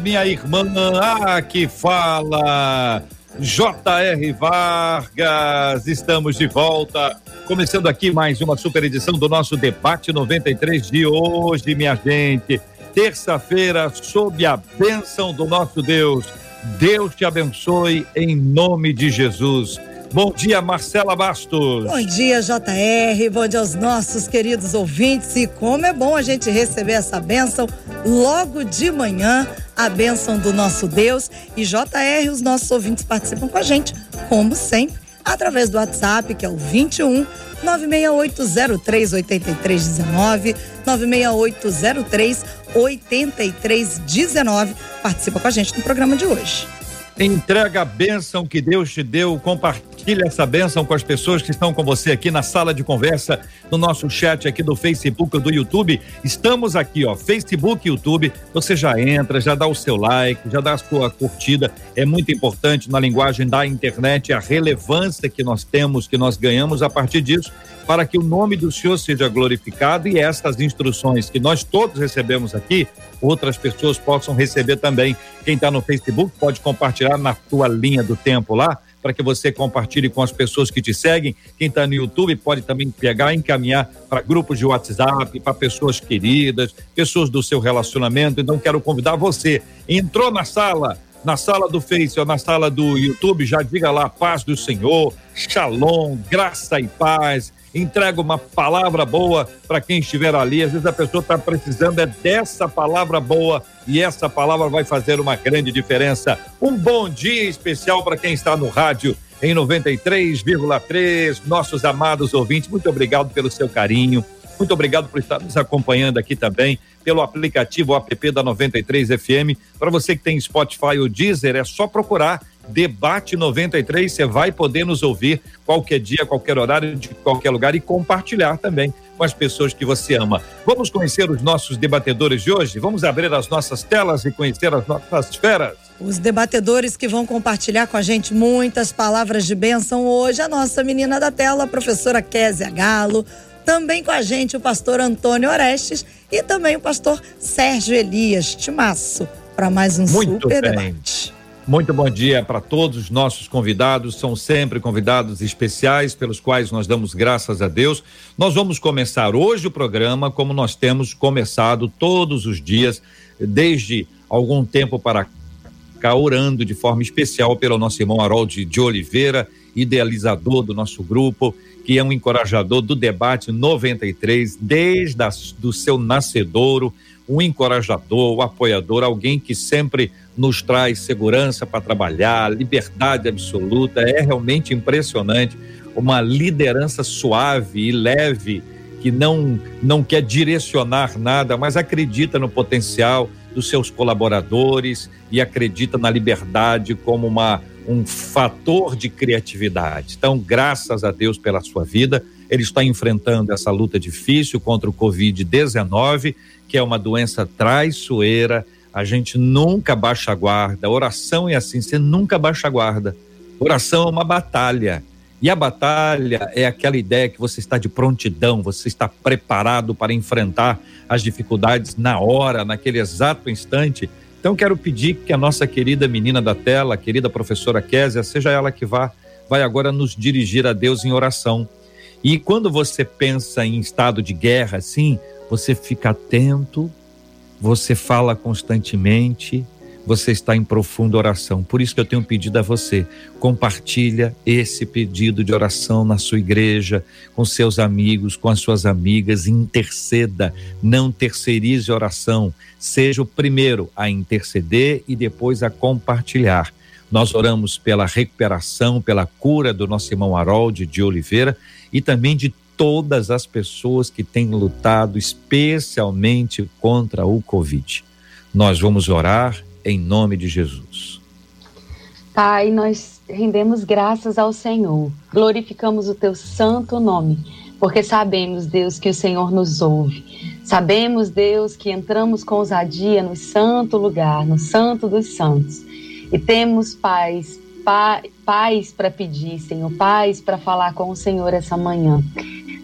minha irmã. Ah, que fala. J.R. Vargas, estamos de volta, começando aqui mais uma super edição do nosso debate 93 de hoje, minha gente. Terça-feira, sob a bênção do nosso Deus. Deus te abençoe em nome de Jesus. Bom dia, Marcela Bastos. Bom dia, JR. Bom dia aos nossos queridos ouvintes. E como é bom a gente receber essa bênção logo de manhã, a bênção do nosso Deus. E JR, os nossos ouvintes participam com a gente, como sempre, através do WhatsApp, que é o 21 96803 8319 96803 8319. Participa com a gente no programa de hoje. Entrega a bênção que Deus te deu, compartilha essa bênção com as pessoas que estão com você aqui na sala de conversa, no nosso chat aqui do Facebook do YouTube. Estamos aqui, ó, Facebook YouTube. Você já entra, já dá o seu like, já dá a sua curtida. É muito importante na linguagem da internet a relevância que nós temos, que nós ganhamos a partir disso, para que o nome do Senhor seja glorificado e estas instruções que nós todos recebemos aqui outras pessoas possam receber também. Quem está no Facebook pode compartilhar na tua linha do tempo lá, para que você compartilhe com as pessoas que te seguem. Quem está no YouTube pode também pegar encaminhar para grupos de WhatsApp, para pessoas queridas, pessoas do seu relacionamento. Então, quero convidar você. Entrou na sala, na sala do Face ou na sala do YouTube, já diga lá, paz do Senhor, shalom, graça e paz entrega uma palavra boa para quem estiver ali. Às vezes a pessoa está precisando é dessa palavra boa e essa palavra vai fazer uma grande diferença. Um bom dia especial para quem está no rádio em 93,3. Nossos amados ouvintes, muito obrigado pelo seu carinho. Muito obrigado por estar nos acompanhando aqui também pelo aplicativo app da 93 FM. Para você que tem Spotify ou Deezer, é só procurar Debate 93. Você vai poder nos ouvir qualquer dia, qualquer horário, de qualquer lugar e compartilhar também com as pessoas que você ama. Vamos conhecer os nossos debatedores de hoje? Vamos abrir as nossas telas e conhecer as nossas feras? Os debatedores que vão compartilhar com a gente muitas palavras de bênção hoje, a nossa menina da tela, a professora Késia Galo, também com a gente o pastor Antônio Orestes e também o pastor Sérgio Elias Timaço, para mais um Muito super bem. debate. Muito bom dia para todos os nossos convidados, são sempre convidados especiais pelos quais nós damos graças a Deus. Nós vamos começar hoje o programa como nós temos começado todos os dias, desde algum tempo para cá, orando de forma especial pelo nosso irmão Harold de Oliveira, idealizador do nosso grupo, que é um encorajador do debate 93, desde do seu nascedouro, um encorajador, um apoiador, alguém que sempre nos traz segurança para trabalhar, liberdade absoluta. É realmente impressionante. Uma liderança suave e leve, que não, não quer direcionar nada, mas acredita no potencial dos seus colaboradores e acredita na liberdade como uma, um fator de criatividade. Então, graças a Deus pela sua vida. Ele está enfrentando essa luta difícil contra o Covid-19, que é uma doença traiçoeira a gente nunca baixa a guarda. Oração é assim, você nunca baixa a guarda. Oração é uma batalha. E a batalha é aquela ideia que você está de prontidão, você está preparado para enfrentar as dificuldades na hora, naquele exato instante. Então quero pedir que a nossa querida menina da tela, querida professora Késia, seja ela que vá, vai agora nos dirigir a Deus em oração. E quando você pensa em estado de guerra, assim, você fica atento você fala constantemente, você está em profunda oração. Por isso que eu tenho pedido a você, compartilha esse pedido de oração na sua igreja, com seus amigos, com as suas amigas, interceda, não terceirize oração, seja o primeiro a interceder e depois a compartilhar. Nós oramos pela recuperação, pela cura do nosso irmão Harold de Oliveira e também de todas as pessoas que têm lutado especialmente contra o Covid. Nós vamos orar em nome de Jesus. Pai, nós rendemos graças ao Senhor, glorificamos o teu santo nome, porque sabemos, Deus, que o Senhor nos ouve. Sabemos, Deus, que entramos com ousadia no santo lugar, no santo dos santos. E temos paz, paz para pedir, Senhor, paz para falar com o Senhor essa manhã.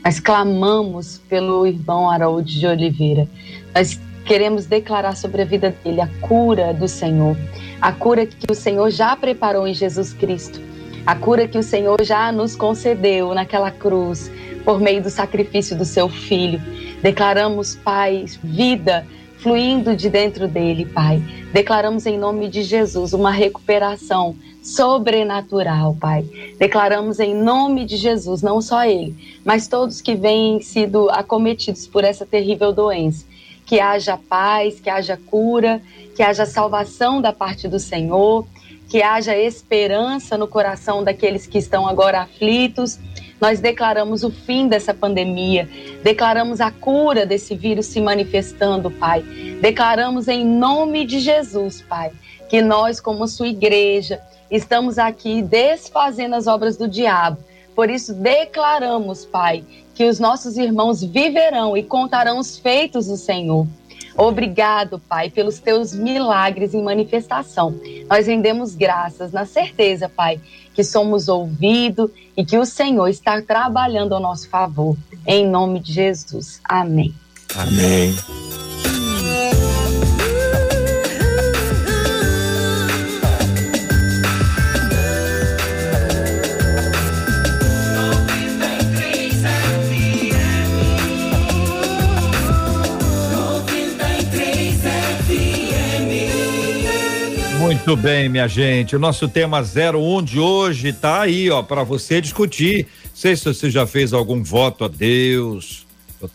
Nós clamamos pelo irmão Harold de Oliveira. Nós queremos declarar sobre a vida dele a cura do Senhor, a cura que o Senhor já preparou em Jesus Cristo, a cura que o Senhor já nos concedeu naquela cruz por meio do sacrifício do seu filho. Declaramos, Pai, vida fluindo de dentro dele, Pai. Declaramos em nome de Jesus uma recuperação sobrenatural, Pai. Declaramos em nome de Jesus, não só ele, mas todos que vêm sido acometidos por essa terrível doença que haja paz, que haja cura, que haja salvação da parte do Senhor, que haja esperança no coração daqueles que estão agora aflitos. Nós declaramos o fim dessa pandemia, declaramos a cura desse vírus se manifestando, Pai. Declaramos em nome de Jesus, Pai, que nós, como sua igreja, estamos aqui desfazendo as obras do diabo. Por isso, declaramos, Pai, que os nossos irmãos viverão e contarão os feitos do Senhor. Obrigado, Pai, pelos teus milagres em manifestação. Nós rendemos graças na certeza, Pai, que somos ouvidos e que o Senhor está trabalhando ao nosso favor. Em nome de Jesus. Amém. Amém. Muito bem, minha gente. O nosso tema 01 de hoje tá aí, ó, para você discutir. Não sei se você já fez algum voto a Deus. Eu,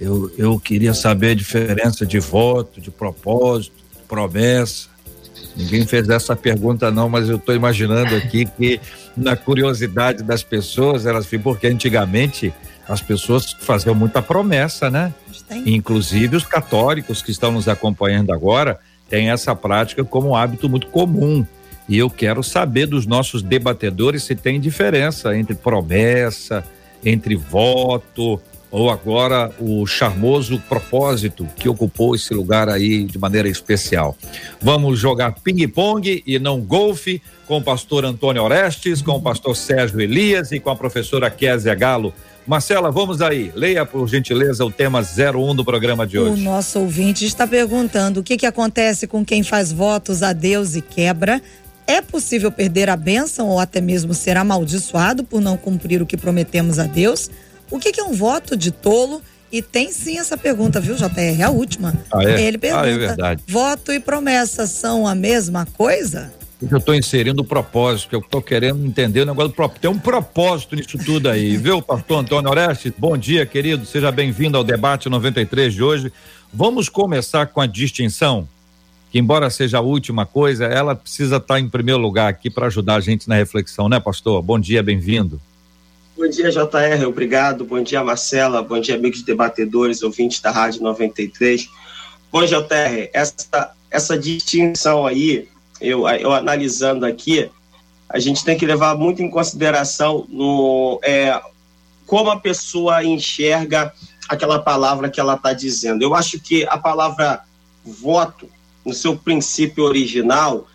eu, eu queria saber a diferença de voto, de propósito, de promessa. Ninguém fez essa pergunta não, mas eu estou imaginando aqui que na curiosidade das pessoas, elas porque antigamente as pessoas faziam muita promessa, né? Inclusive os católicos que estão nos acompanhando agora, tem essa prática como um hábito muito comum. E eu quero saber dos nossos debatedores se tem diferença entre promessa, entre voto, ou agora o charmoso propósito que ocupou esse lugar aí de maneira especial. Vamos jogar ping-pong e não golfe com o pastor Antônio Orestes, com o pastor Sérgio Elias e com a professora Kézia Galo. Marcela, vamos aí. Leia, por gentileza, o tema 01 do programa de hoje. O nosso ouvinte está perguntando o que, que acontece com quem faz votos a Deus e quebra. É possível perder a bênção ou até mesmo ser amaldiçoado por não cumprir o que prometemos a Deus? O que, que é um voto de tolo? E tem sim essa pergunta, viu, JR? A última. Ah, é? Ele pergunta: ah, é voto e promessa são a mesma coisa? Eu estou inserindo o propósito, que eu estou querendo entender o negócio do propósito. Tem um propósito nisso tudo aí, viu, pastor Antônio Orestes? Bom dia, querido. Seja bem-vindo ao debate 93 de hoje. Vamos começar com a distinção, que embora seja a última coisa, ela precisa estar em primeiro lugar aqui para ajudar a gente na reflexão, né, pastor? Bom dia, bem-vindo. Bom dia, JR, obrigado. Bom dia, Marcela. Bom dia, amigos debatedores, ouvintes da Rádio 93. Bom, JR, essa, essa distinção aí eu, eu analisando aqui, a gente tem que levar muito em consideração no, é, como a pessoa enxerga aquela palavra que ela está dizendo. Eu acho que a palavra voto, no seu princípio original,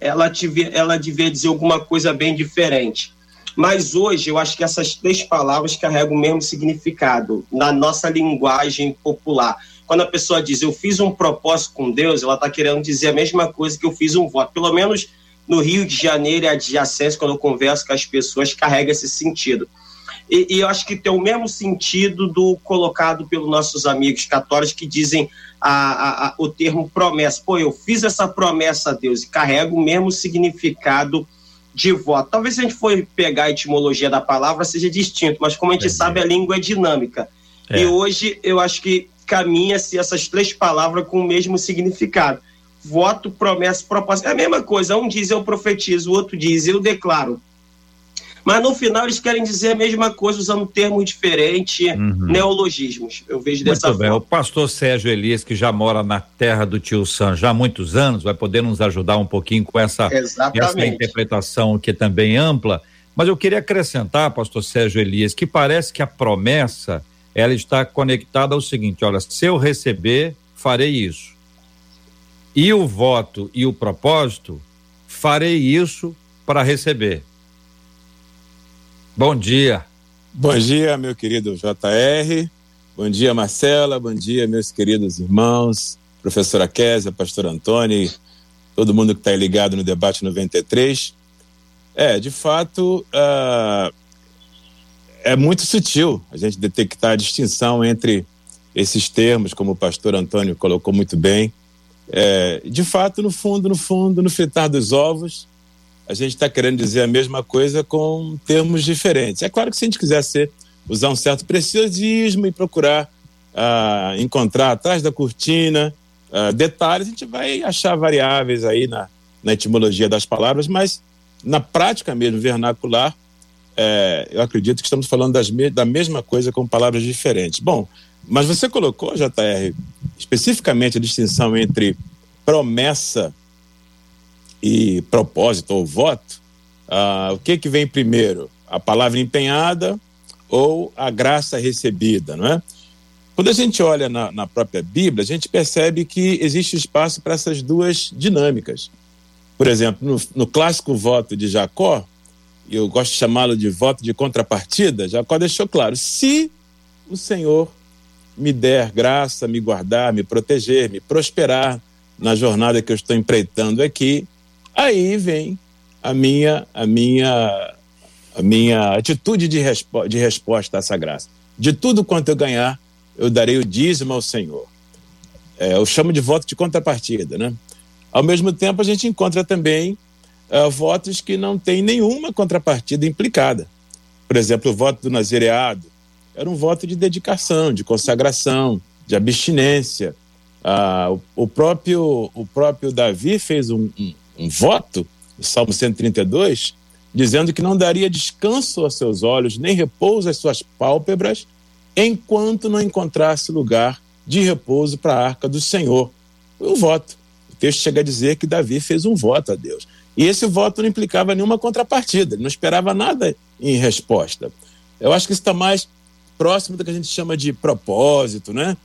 ela, tive, ela devia dizer alguma coisa bem diferente. Mas hoje eu acho que essas três palavras carregam o mesmo significado na nossa linguagem popular. Quando a pessoa diz eu fiz um propósito com Deus, ela está querendo dizer a mesma coisa que eu fiz um voto. Pelo menos no Rio de Janeiro e adjacência, quando eu converso com as pessoas, carrega esse sentido. E, e, eu acho que tem o mesmo sentido do colocado pelos nossos amigos católicos que dizem a, a, a, o termo promessa. Pô, eu fiz essa promessa a Deus e carrega o mesmo significado de voto. Talvez se a gente for pegar a etimologia da palavra seja distinto, mas como a gente é sabe, a língua é dinâmica. É. E hoje eu acho que caminha-se essas três palavras com o mesmo significado. Voto, promessa, propósito. É a mesma coisa. Um diz eu profetizo, o outro diz eu declaro. mas no final eles querem dizer a mesma coisa usando termos diferentes, uhum. neologismos. Eu vejo Muito dessa bem. forma. O pastor Sérgio Elias, que já mora na terra do tio Sam já há muitos anos, vai poder nos ajudar um pouquinho com essa, essa interpretação que é também ampla. Mas eu queria acrescentar, pastor Sérgio Elias, que parece que a promessa ela está conectada ao seguinte: olha, se eu receber, farei isso. E o voto e o propósito, farei isso para receber. Bom dia. Bom dia, meu querido JR. Bom dia, Marcela. Bom dia, meus queridos irmãos, professora Késia, pastor Antônio, todo mundo que está ligado no debate 93. É, de fato, uh, é muito sutil a gente detectar a distinção entre esses termos, como o pastor Antônio colocou muito bem. É, de fato, no fundo, no fundo, no fritar dos ovos, a gente está querendo dizer a mesma coisa com termos diferentes. É claro que se a gente quiser ser, usar um certo preciosismo e procurar uh, encontrar atrás da cortina uh, detalhes, a gente vai achar variáveis aí na, na etimologia das palavras, mas na prática mesmo, vernacular, é, eu acredito que estamos falando das da mesma coisa com palavras diferentes. Bom, mas você colocou, JR, especificamente a distinção entre promessa e propósito ou voto, ah, o que que vem primeiro? A palavra empenhada ou a graça recebida, não é? Quando a gente olha na, na própria Bíblia, a gente percebe que existe espaço para essas duas dinâmicas. Por exemplo, no, no clássico voto de Jacó, eu gosto de chamá-lo de voto de contrapartida, Jacó deixou claro: se o Senhor me der graça, me guardar, me proteger, me prosperar na jornada que eu estou empreitando aqui, Aí vem a minha, a minha, a minha atitude de, respo de resposta a essa graça. De tudo quanto eu ganhar, eu darei o dízimo ao Senhor. É, eu chamo de voto de contrapartida, né? Ao mesmo tempo, a gente encontra também uh, votos que não têm nenhuma contrapartida implicada. Por exemplo, o voto do nazireado era um voto de dedicação, de consagração, de abstinência. Uh, o, o, próprio, o próprio Davi fez um, um, um voto, o Salmo 132, dizendo que não daria descanso aos seus olhos, nem repouso às suas pálpebras, enquanto não encontrasse lugar de repouso para a arca do Senhor. Foi um voto. O texto chega a dizer que Davi fez um voto a Deus. E esse voto não implicava nenhuma contrapartida, não esperava nada em resposta. Eu acho que isso está mais próximo do que a gente chama de propósito, né?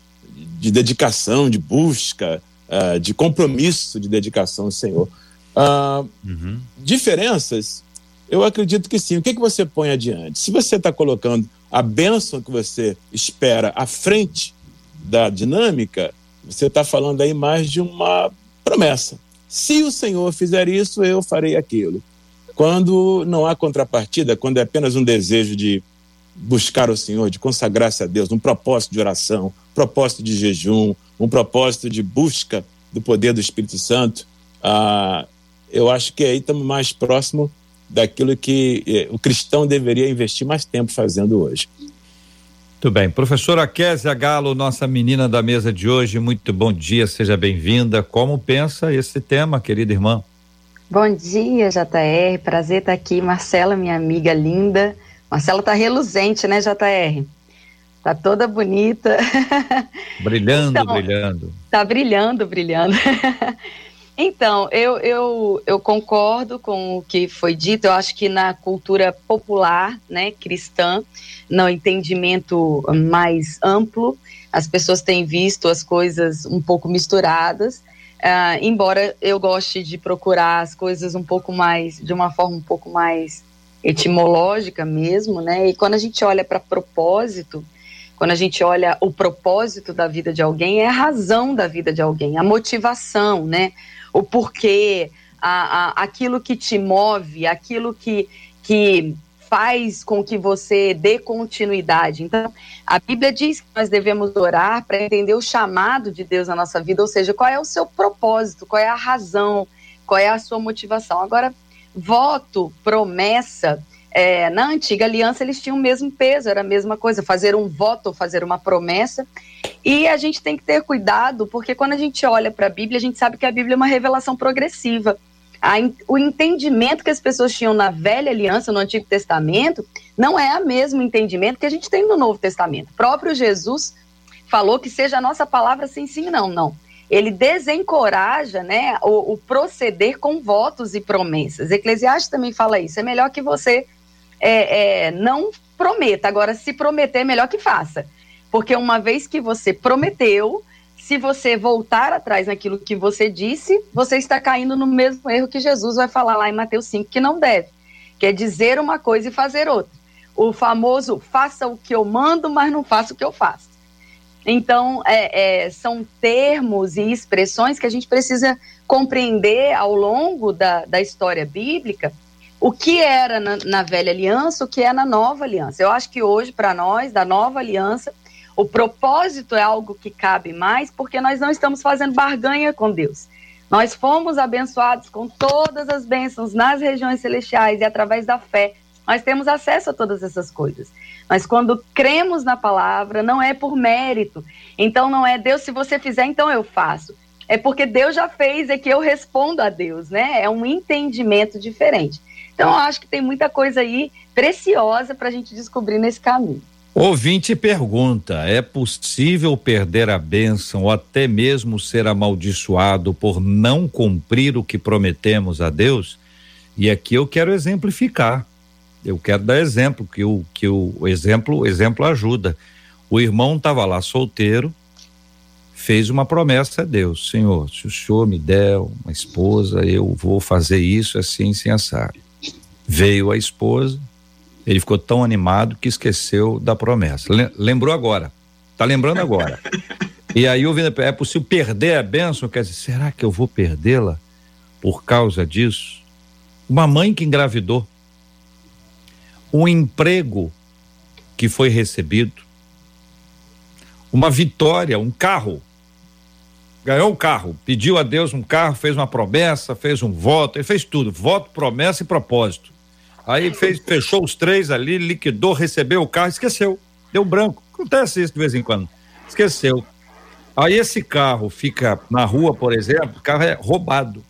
de dedicação, de busca, uh, de compromisso de dedicação ao Senhor. Uh, uhum. Diferenças, eu acredito que sim. O que, que você põe adiante? Se você está colocando a bênção que você espera à frente da dinâmica, você está falando aí mais de uma promessa. Se o Senhor fizer isso, eu farei aquilo. Quando não há contrapartida, quando é apenas um desejo de buscar o Senhor, de consagrar-se a Deus, um propósito de oração, um propósito de jejum, um propósito de busca do poder do Espírito Santo, ah, eu acho que aí estamos mais próximo daquilo que eh, o cristão deveria investir mais tempo fazendo hoje. Muito bem. Professora Késia Galo, nossa menina da mesa de hoje, muito bom dia, seja bem-vinda. Como pensa esse tema, querida irmã? Bom dia, JR. Prazer estar aqui. Marcela, minha amiga linda. Marcela está reluzente, né, JR? Tá toda bonita. Brilhando, então, brilhando. Tá brilhando, brilhando. Então, eu, eu, eu concordo com o que foi dito. Eu acho que na cultura popular, né, cristã, no entendimento mais amplo, as pessoas têm visto as coisas um pouco misturadas. Uh, embora eu goste de procurar as coisas um pouco mais, de uma forma um pouco mais etimológica mesmo, né? E quando a gente olha para propósito, quando a gente olha o propósito da vida de alguém, é a razão da vida de alguém, a motivação, né? O porquê, a, a, aquilo que te move, aquilo que, que faz com que você dê continuidade. Então, a Bíblia diz que nós devemos orar para entender o chamado de Deus na nossa vida, ou seja, qual é o seu propósito, qual é a razão, qual é a sua motivação. Agora, voto, promessa, é, na antiga aliança eles tinham o mesmo peso, era a mesma coisa, fazer um voto, fazer uma promessa. E a gente tem que ter cuidado, porque quando a gente olha para a Bíblia, a gente sabe que a Bíblia é uma revelação progressiva. a, o entendimento que as pessoas tinham na velha aliança, no Antigo Testamento, não é o mesmo entendimento que a gente tem no Novo Testamento. O próprio Jesus falou que seja a nossa palavra sim, sim, não, não. Ele desencoraja né, o, o proceder com votos e promessas. Eclesiastes também fala isso. É melhor que você é, é, não prometa. Agora, se prometer, é melhor que faça. Porque uma vez que você prometeu, se você voltar atrás naquilo que você disse, você está caindo no mesmo erro que Jesus vai falar lá em Mateus 5 que não deve, que é dizer uma coisa e fazer outra. O famoso faça o que eu mando, mas não faça o que eu faço. Então, é, é, são termos e expressões que a gente precisa compreender ao longo da, da história bíblica o que era na, na velha aliança, o que é na nova aliança. Eu acho que hoje, para nós, da nova aliança, o propósito é algo que cabe mais, porque nós não estamos fazendo barganha com Deus. Nós fomos abençoados com todas as bênçãos nas regiões celestiais e através da fé nós temos acesso a todas essas coisas. Mas quando cremos na palavra, não é por mérito. Então não é Deus, se você fizer, então eu faço. É porque Deus já fez, é que eu respondo a Deus, né? É um entendimento diferente. Então acho que tem muita coisa aí preciosa para a gente descobrir nesse caminho. Ouvinte pergunta: é possível perder a bênção ou até mesmo ser amaldiçoado por não cumprir o que prometemos a Deus? E aqui eu quero exemplificar. Eu quero dar exemplo, que o, que o, exemplo, exemplo ajuda. O irmão estava lá solteiro, fez uma promessa a Deus: Senhor, se o senhor me der uma esposa, eu vou fazer isso assim, sem assar. Veio a esposa, ele ficou tão animado que esqueceu da promessa. Lembrou agora. Tá lembrando agora. e aí o é possível perder a bênção? Quer dizer, será que eu vou perdê-la por causa disso? Uma mãe que engravidou. Um emprego que foi recebido. Uma vitória, um carro. Ganhou um carro, pediu a Deus um carro, fez uma promessa, fez um voto, ele fez tudo, voto, promessa e propósito. Aí fez, fechou os três ali, liquidou, recebeu o carro, esqueceu. Deu branco. Acontece isso de vez em quando. Esqueceu. Aí esse carro fica na rua, por exemplo, o carro é roubado.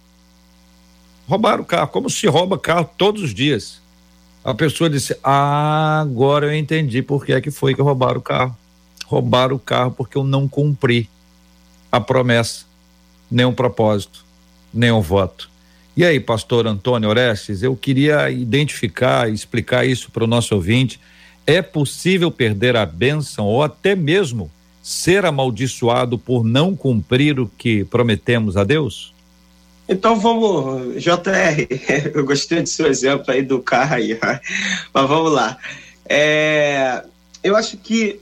Roubaram o carro, como se rouba carro todos os dias. A pessoa disse: Ah, agora eu entendi por que é que foi que roubaram o carro. Roubaram o carro porque eu não cumpri a promessa, nem o propósito, nem o voto. E aí, pastor Antônio Orestes, eu queria identificar e explicar isso para o nosso ouvinte. É possível perder a bênção ou até mesmo ser amaldiçoado por não cumprir o que prometemos a Deus? Então vamos, JR, eu gostei do seu exemplo aí do carro aí, mas vamos lá. É, eu acho que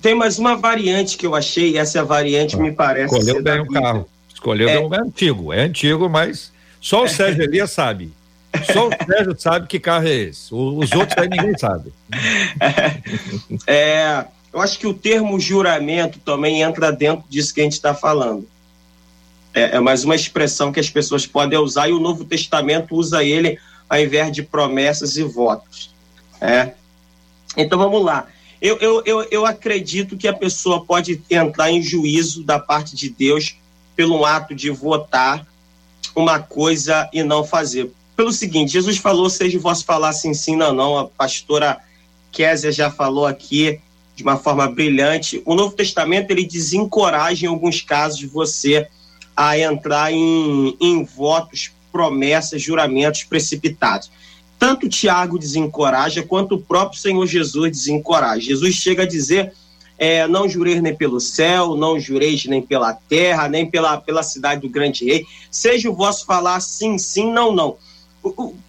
tem mais uma variante que eu achei, e essa variante me parece. Escolheu bem o carro. Escolheu é, um, é antigo, é antigo, mas só o Sérgio Elias sabe. Só o Sérgio sabe que carro é esse. Os outros aí ninguém sabe. É, eu acho que o termo juramento também entra dentro disso que a gente está falando. É, é, mais uma expressão que as pessoas podem usar e o Novo Testamento usa ele ao invés de promessas e votos. É. Então vamos lá. Eu, eu, eu, eu acredito que a pessoa pode entrar em juízo da parte de Deus pelo ato de votar uma coisa e não fazer. Pelo seguinte, Jesus falou, seja vós falar sim, sim, não, não. A pastora Késia já falou aqui de uma forma brilhante. O Novo Testamento, ele desencoraja em alguns casos você a entrar em, em votos, promessas, juramentos precipitados. Tanto Tiago desencoraja, quanto o próprio Senhor Jesus desencoraja. Jesus chega a dizer é, não jureis nem pelo céu, não jureis nem pela terra, nem pela, pela cidade do grande rei. Seja o vosso falar sim, sim, não, não.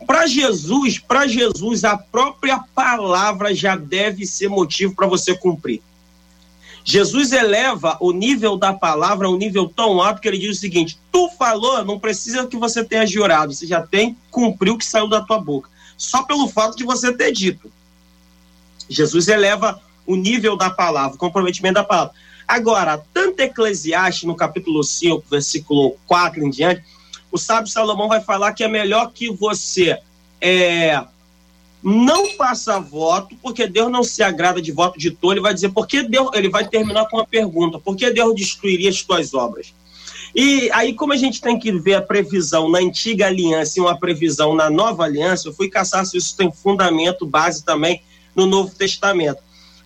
Para Jesus, para Jesus, a própria palavra já deve ser motivo para você cumprir. Jesus eleva o nível da palavra a um nível tão alto que ele diz o seguinte: tu falou, não precisa que você tenha jurado, você já tem cumpriu o que saiu da tua boca, só pelo fato de você ter dito. Jesus eleva o nível da palavra, o comprometimento da palavra. Agora, tanto Eclesiastes, no capítulo 5, versículo 4 em diante, o sábio Salomão vai falar que é melhor que você é, não faça voto, porque Deus não se agrada de voto de tolo. Ele vai dizer, porque Deus, ele vai terminar com uma pergunta: por que Deus destruiria as tuas obras? E aí, como a gente tem que ver a previsão na antiga aliança e uma previsão na nova aliança, eu fui caçar se isso tem fundamento, base também no Novo Testamento.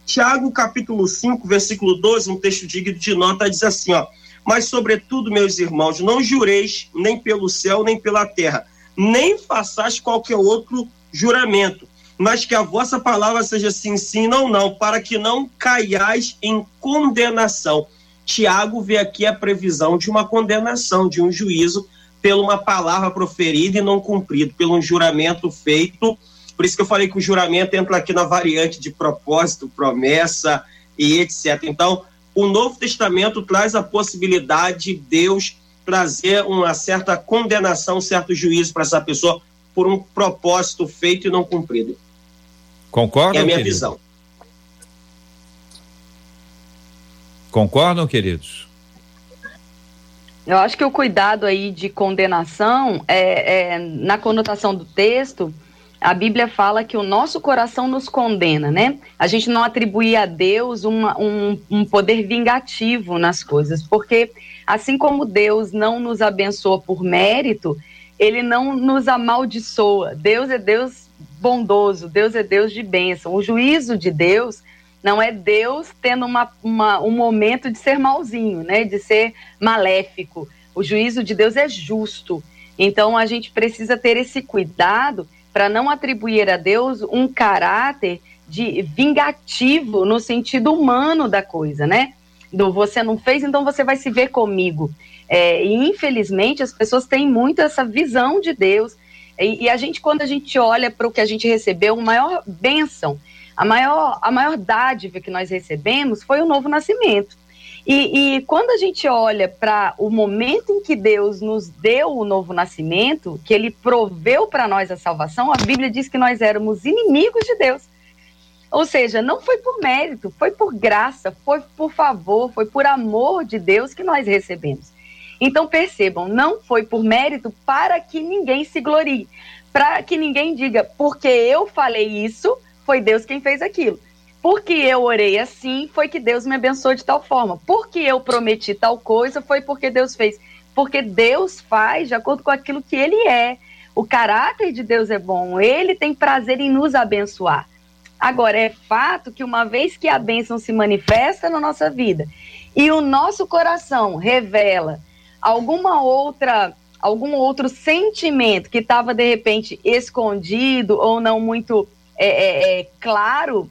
Tiago, capítulo 5, versículo 12, um texto digno de nota, diz assim, ó, mas sobretudo, meus irmãos, não jureis nem pelo céu, nem pela terra, nem façais qualquer outro juramento, mas que a vossa palavra seja sim, sim, não, não, para que não caiais em condenação. Tiago vê aqui a previsão de uma condenação, de um juízo pela uma palavra proferida e não cumprido, pelo um juramento feito. Por isso que eu falei que o juramento entra aqui na variante de propósito, promessa e etc. Então, o Novo Testamento traz a possibilidade de Deus trazer uma certa condenação, um certo juízo para essa pessoa por um propósito feito e não cumprido. Concorda? É a minha querido? visão. Concordam, queridos? Eu acho que o cuidado aí de condenação é, é, na conotação do texto. A Bíblia fala que o nosso coração nos condena, né? A gente não atribui a Deus uma, um, um poder vingativo nas coisas, porque assim como Deus não nos abençoa por mérito, ele não nos amaldiçoa. Deus é Deus bondoso, Deus é Deus de bênção. O juízo de Deus não é Deus tendo uma, uma, um momento de ser malzinho, né? De ser maléfico. O juízo de Deus é justo. Então a gente precisa ter esse cuidado para não atribuir a Deus um caráter de vingativo no sentido humano da coisa, né? Do você não fez, então você vai se ver comigo. É, e infelizmente as pessoas têm muito essa visão de Deus. E, e a gente, quando a gente olha para o que a gente recebeu, uma maior bênção a maior, a maior dádiva que nós recebemos foi o novo nascimento. E, e quando a gente olha para o momento em que Deus nos deu o novo nascimento, que Ele proveu para nós a salvação, a Bíblia diz que nós éramos inimigos de Deus. Ou seja, não foi por mérito, foi por graça, foi por favor, foi por amor de Deus que nós recebemos. Então percebam, não foi por mérito para que ninguém se glorie, para que ninguém diga, porque eu falei isso, foi Deus quem fez aquilo. Porque eu orei assim, foi que Deus me abençoou de tal forma. Porque eu prometi tal coisa, foi porque Deus fez. Porque Deus faz de acordo com aquilo que Ele é. O caráter de Deus é bom, Ele tem prazer em nos abençoar. Agora, é fato que uma vez que a bênção se manifesta na nossa vida e o nosso coração revela alguma outra algum outro sentimento que estava de repente escondido ou não muito é, é, é claro,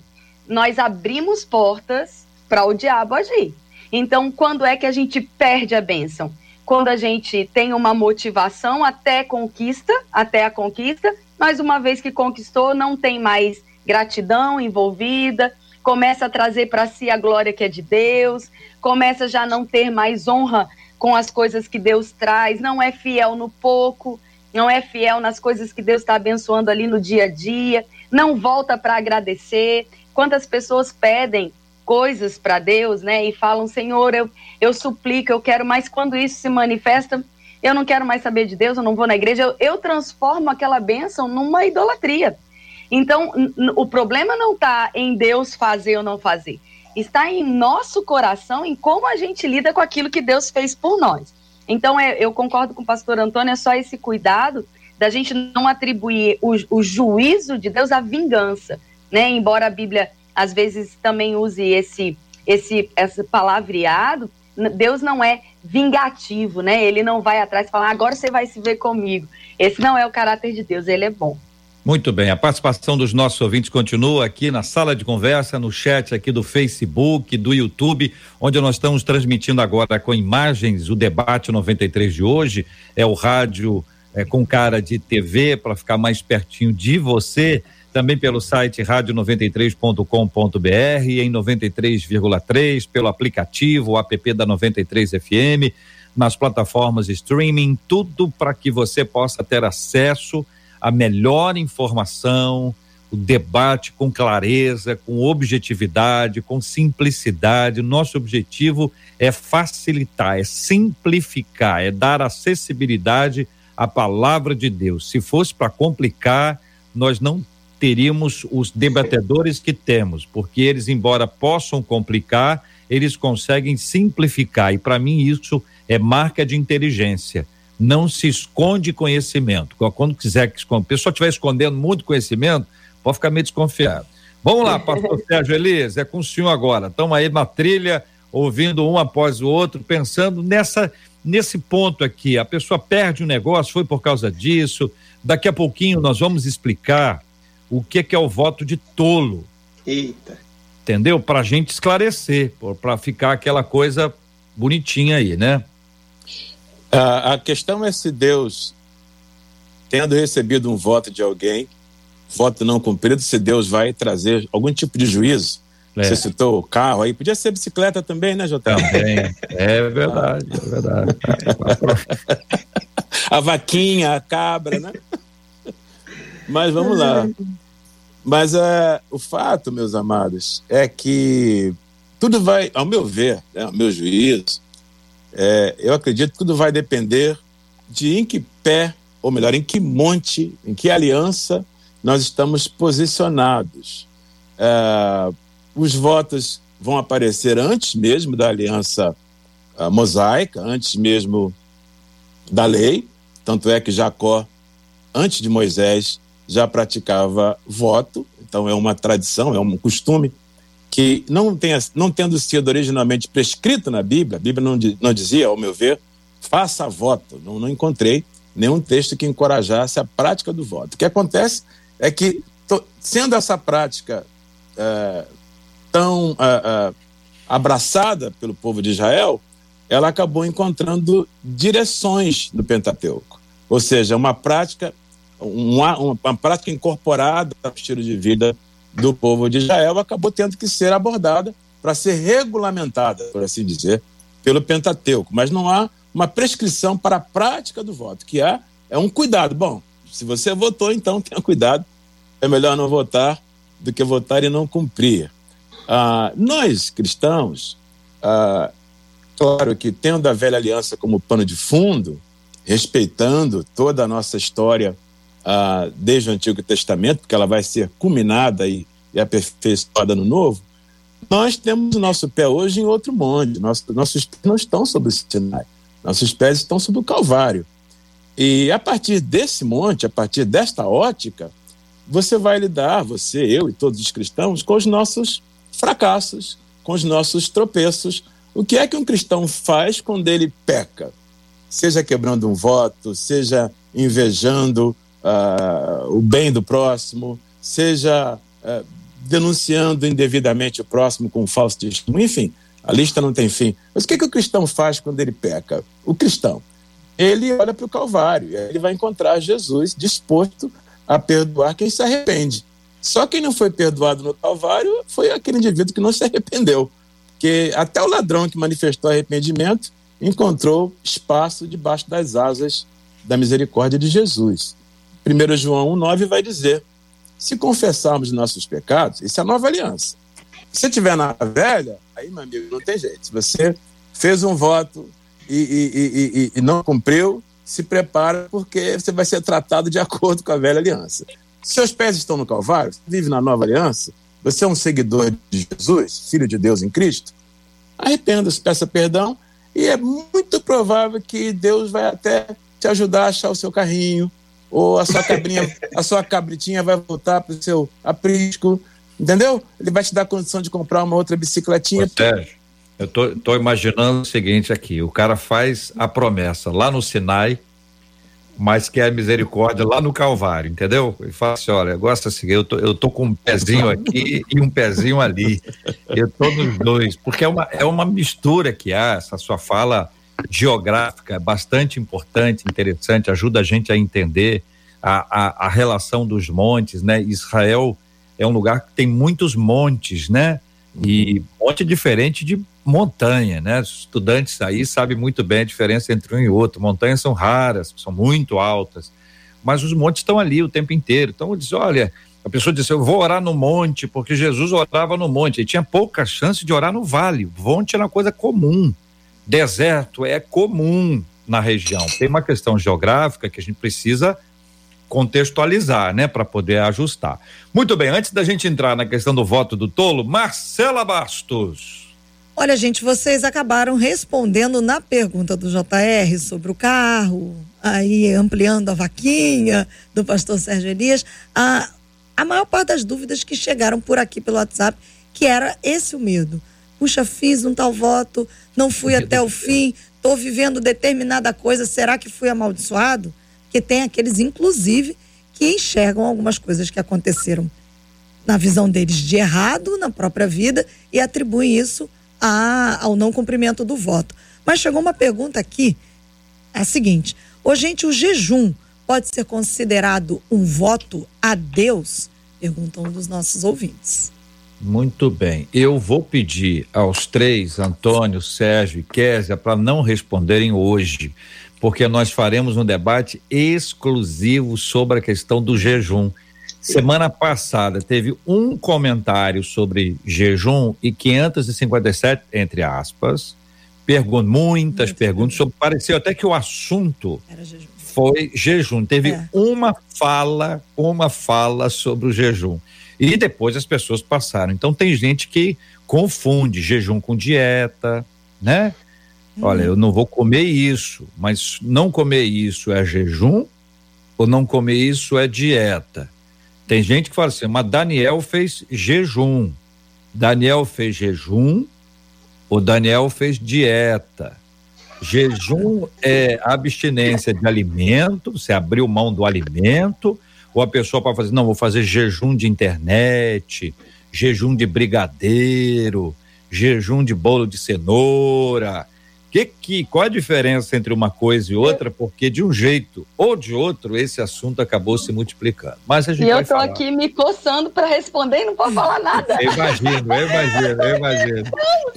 nós abrimos portas para o diabo agir. Então, quando é que a gente perde a bênção? Quando a gente tem uma motivação até conquista, até a conquista, mas uma vez que conquistou, não tem mais gratidão envolvida, começa a trazer para si a glória que é de Deus, começa já a não ter mais honra com as coisas que Deus traz, não é fiel no pouco, não é fiel nas coisas que Deus está abençoando ali no dia a dia não volta para agradecer. Quantas pessoas pedem coisas para Deus, né? E falam, Senhor, eu, eu suplico, eu quero, mas quando isso se manifesta, eu não quero mais saber de Deus, eu não vou na igreja, eu, eu transformo aquela bênção numa idolatria. Então, o problema não está em Deus fazer ou não fazer, está em nosso coração, em como a gente lida com aquilo que Deus fez por nós. Então, é, eu concordo com o pastor Antônio, é só esse cuidado da gente não atribuir o, o juízo de Deus à vingança, né? Embora a Bíblia às vezes também use esse esse esse palavreado, Deus não é vingativo, né? Ele não vai atrás e falar, agora você vai se ver comigo. Esse não é o caráter de Deus, ele é bom. Muito bem, a participação dos nossos ouvintes continua aqui na sala de conversa, no chat aqui do Facebook, do YouTube, onde nós estamos transmitindo agora com imagens o debate 93 de hoje. É o rádio é, com cara de TV para ficar mais pertinho de você, também pelo site rádio93.com.br em 93,3 pelo aplicativo, o app da 93 FM, nas plataformas streaming, tudo para que você possa ter acesso à melhor informação, o debate com clareza, com objetividade, com simplicidade. Nosso objetivo é facilitar, é simplificar, é dar acessibilidade a palavra de Deus. Se fosse para complicar, nós não teríamos os debatedores que temos, porque eles, embora possam complicar, eles conseguem simplificar. E para mim isso é marca de inteligência. Não se esconde conhecimento. Quando quiser que a pessoa estiver escondendo muito conhecimento, pode ficar meio desconfiado. Vamos lá, pastor Sérgio Elias, é com o senhor agora. Estamos aí na trilha, ouvindo um após o outro, pensando nessa nesse ponto aqui. A pessoa perde o um negócio, foi por causa disso. Daqui a pouquinho nós vamos explicar o que, que é o voto de tolo. Eita. Entendeu? Para a gente esclarecer, para ficar aquela coisa bonitinha aí, né? A, a questão é se Deus, tendo recebido um voto de alguém, voto não cumprido, se Deus vai trazer algum tipo de juízo. É. Você citou o carro aí, podia ser bicicleta também, né, Jotão? Também, é verdade, é verdade. a vaquinha, a cabra, né? Mas vamos lá. Mas é, o fato, meus amados, é que tudo vai, ao meu ver, né, ao meu juízo, é, eu acredito que tudo vai depender de em que pé, ou melhor, em que monte, em que aliança nós estamos posicionados. É, os votos vão aparecer antes mesmo da aliança uh, mosaica, antes mesmo da lei. Tanto é que Jacó, antes de Moisés, já praticava voto. Então é uma tradição, é um costume que não, tenha, não tendo sido originalmente prescrito na Bíblia, a Bíblia não, não dizia, ao meu ver, faça voto. Não, não encontrei nenhum texto que encorajasse a prática do voto. O que acontece é que, sendo essa prática é, tão uh, uh, abraçada pelo povo de Israel, ela acabou encontrando direções no Pentateuco, ou seja, uma prática, uma, uma prática incorporada ao estilo de vida do povo de Israel acabou tendo que ser abordada para ser regulamentada, por assim dizer, pelo Pentateuco. Mas não há uma prescrição para a prática do voto, que há é um cuidado. Bom, se você votou, então tenha cuidado é melhor não votar do que votar e não cumprir. Ah, nós, cristãos, ah, claro que tendo a velha aliança como pano de fundo, respeitando toda a nossa história ah, desde o Antigo Testamento, porque ela vai ser culminada e, e aperfeiçoada no Novo, nós temos o nosso pé hoje em outro monte. Nosso, nossos pés não estão sobre o Sinai, nossos pés estão sobre o Calvário. E a partir desse monte, a partir desta ótica, você vai lidar, você, eu e todos os cristãos, com os nossos fracassos, com os nossos tropeços. O que é que um cristão faz quando ele peca? Seja quebrando um voto, seja invejando uh, o bem do próximo, seja uh, denunciando indevidamente o próximo com um falso testemunho, enfim, a lista não tem fim. Mas o que, que o cristão faz quando ele peca? O cristão, ele olha para o Calvário, ele vai encontrar Jesus disposto a perdoar quem se arrepende. Só quem não foi perdoado no Calvário foi aquele indivíduo que não se arrependeu. Porque até o ladrão que manifestou arrependimento encontrou espaço debaixo das asas da misericórdia de Jesus. 1 João 1,9 vai dizer: se confessarmos nossos pecados, isso é a nova aliança. Se você estiver na velha, aí, meu amigo, não tem jeito. Se você fez um voto e, e, e, e não cumpriu, se prepara porque você vai ser tratado de acordo com a velha aliança. Seus pés estão no Calvário, você vive na nova aliança, você é um seguidor de Jesus, filho de Deus em Cristo, arrependa-se, peça perdão, e é muito provável que Deus vai até te ajudar a achar o seu carrinho, ou a sua cabrinha, a sua cabritinha vai voltar para o seu aprisco, entendeu? Ele vai te dar condição de comprar uma outra bicicletinha. Ô, Sérgio, eu tô, tô imaginando o seguinte aqui: o cara faz a promessa lá no Sinai, mas quer misericórdia lá no Calvário, entendeu? Ele fala assim: olha, gosta assim, eu tô, eu tô com um pezinho aqui e um pezinho ali. Eu tô nos dois, porque é uma, é uma mistura que há, essa sua fala geográfica é bastante importante, interessante, ajuda a gente a entender a, a, a relação dos montes, né? Israel é um lugar que tem muitos montes, né? E monte diferente de montanha, né? Estudantes aí sabem muito bem a diferença entre um e outro. Montanhas são raras, são muito altas, mas os montes estão ali o tempo inteiro. Então, diz, olha, a pessoa disse, eu vou orar no monte, porque Jesus orava no monte. Ele tinha pouca chance de orar no vale. O monte era uma coisa comum. Deserto é comum na região. Tem uma questão geográfica que a gente precisa contextualizar, né, para poder ajustar. Muito bem, antes da gente entrar na questão do voto do tolo, Marcela Bastos. Olha, gente, vocês acabaram respondendo na pergunta do JR sobre o carro, aí ampliando a vaquinha do pastor Sérgio Elias, a, a maior parte das dúvidas que chegaram por aqui pelo WhatsApp, que era esse o medo. Puxa, fiz um tal voto, não fui até o fim, estou vivendo determinada coisa, será que fui amaldiçoado? Que tem aqueles, inclusive, que enxergam algumas coisas que aconteceram na visão deles de errado na própria vida e atribuem isso a, ao não cumprimento do voto. Mas chegou uma pergunta aqui, é a seguinte: Ô, gente, o jejum pode ser considerado um voto a Deus? Pergunta um dos nossos ouvintes. Muito bem. Eu vou pedir aos três, Antônio, Sérgio e Késia, para não responderem hoje, porque nós faremos um debate exclusivo sobre a questão do jejum. Semana passada teve um comentário sobre jejum e 557, entre aspas, pergun muitas Muito perguntas sobre. Pareceu até que o assunto jejum. foi jejum. Teve é. uma fala, uma fala sobre o jejum. E depois as pessoas passaram. Então tem gente que confunde jejum com dieta, né? Olha, eu não vou comer isso, mas não comer isso é jejum ou não comer isso é dieta? Tem gente que fala assim, mas Daniel fez jejum. Daniel fez jejum, o Daniel fez dieta. Jejum é abstinência de alimento, você abriu mão do alimento, ou a pessoa pode fazer, não, vou fazer jejum de internet, jejum de brigadeiro, jejum de bolo de cenoura, que, que, qual a diferença entre uma coisa e outra? Porque de um jeito ou de outro, esse assunto acabou se multiplicando. Mas a gente e eu tô aqui me coçando para responder e não posso falar nada. Eu imagino, eu imagino, eu imagino.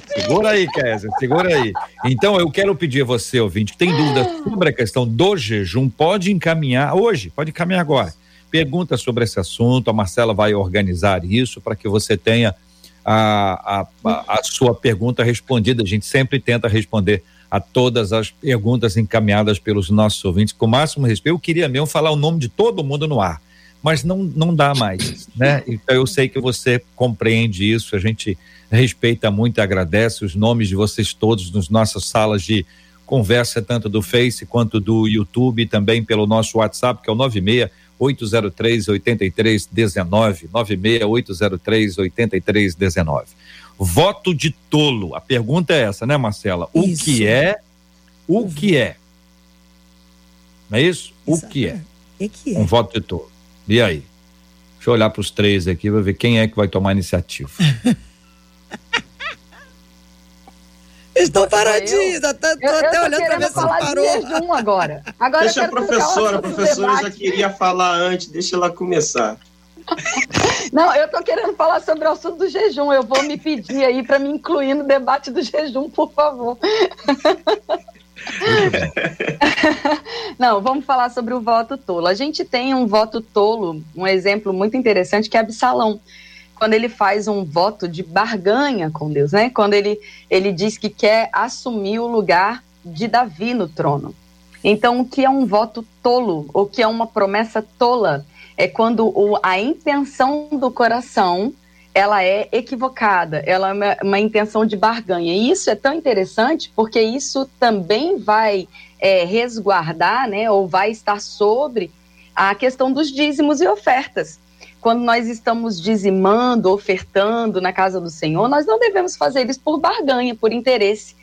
Segura aí, Kézia, segura aí. Então, eu quero pedir a você, ouvinte, que tem dúvida sobre a questão do jejum, pode encaminhar hoje, pode encaminhar agora. Pergunta sobre esse assunto, a Marcela vai organizar isso para que você tenha a, a, a sua pergunta respondida. A gente sempre tenta responder a todas as perguntas encaminhadas pelos nossos ouvintes com o máximo respeito. Eu queria mesmo falar o nome de todo mundo no ar, mas não, não dá mais, né? Então eu sei que você compreende isso, a gente respeita muito e agradece os nomes de vocês todos nas nossas salas de conversa, tanto do Face quanto do YouTube, também pelo nosso WhatsApp, que é o 96 803 8319 96 803 8319. Voto de tolo. A pergunta é essa, né, Marcela? O isso. que é? O que é? Não é isso? O que é? O que é? Um voto de tolo. E aí? Deixa eu olhar para os três aqui para ver quem é que vai tomar a iniciativa. Estou paradinhos, eu, até, tô eu, até eu olhando para ver se parou. jejum agora. agora deixa a professora, a professora já queria falar antes, deixa ela começar. Não, eu estou querendo falar sobre o assunto do jejum. Eu vou me pedir aí para me incluir no debate do jejum, por favor. Não, vamos falar sobre o voto tolo. A gente tem um voto tolo, um exemplo muito interessante que é Absalão quando ele faz um voto de barganha com Deus, né? Quando ele, ele diz que quer assumir o lugar de Davi no trono. Então, o que é um voto tolo, ou que é uma promessa tola, é quando o, a intenção do coração ela é equivocada, ela é uma, uma, intenção de barganha. E isso é tão interessante porque isso também vai é, resguardar, né, ou vai estar sobre a questão dos dízimos e ofertas quando nós estamos dizimando, ofertando na casa do Senhor, nós não devemos fazer isso por barganha, por interesse.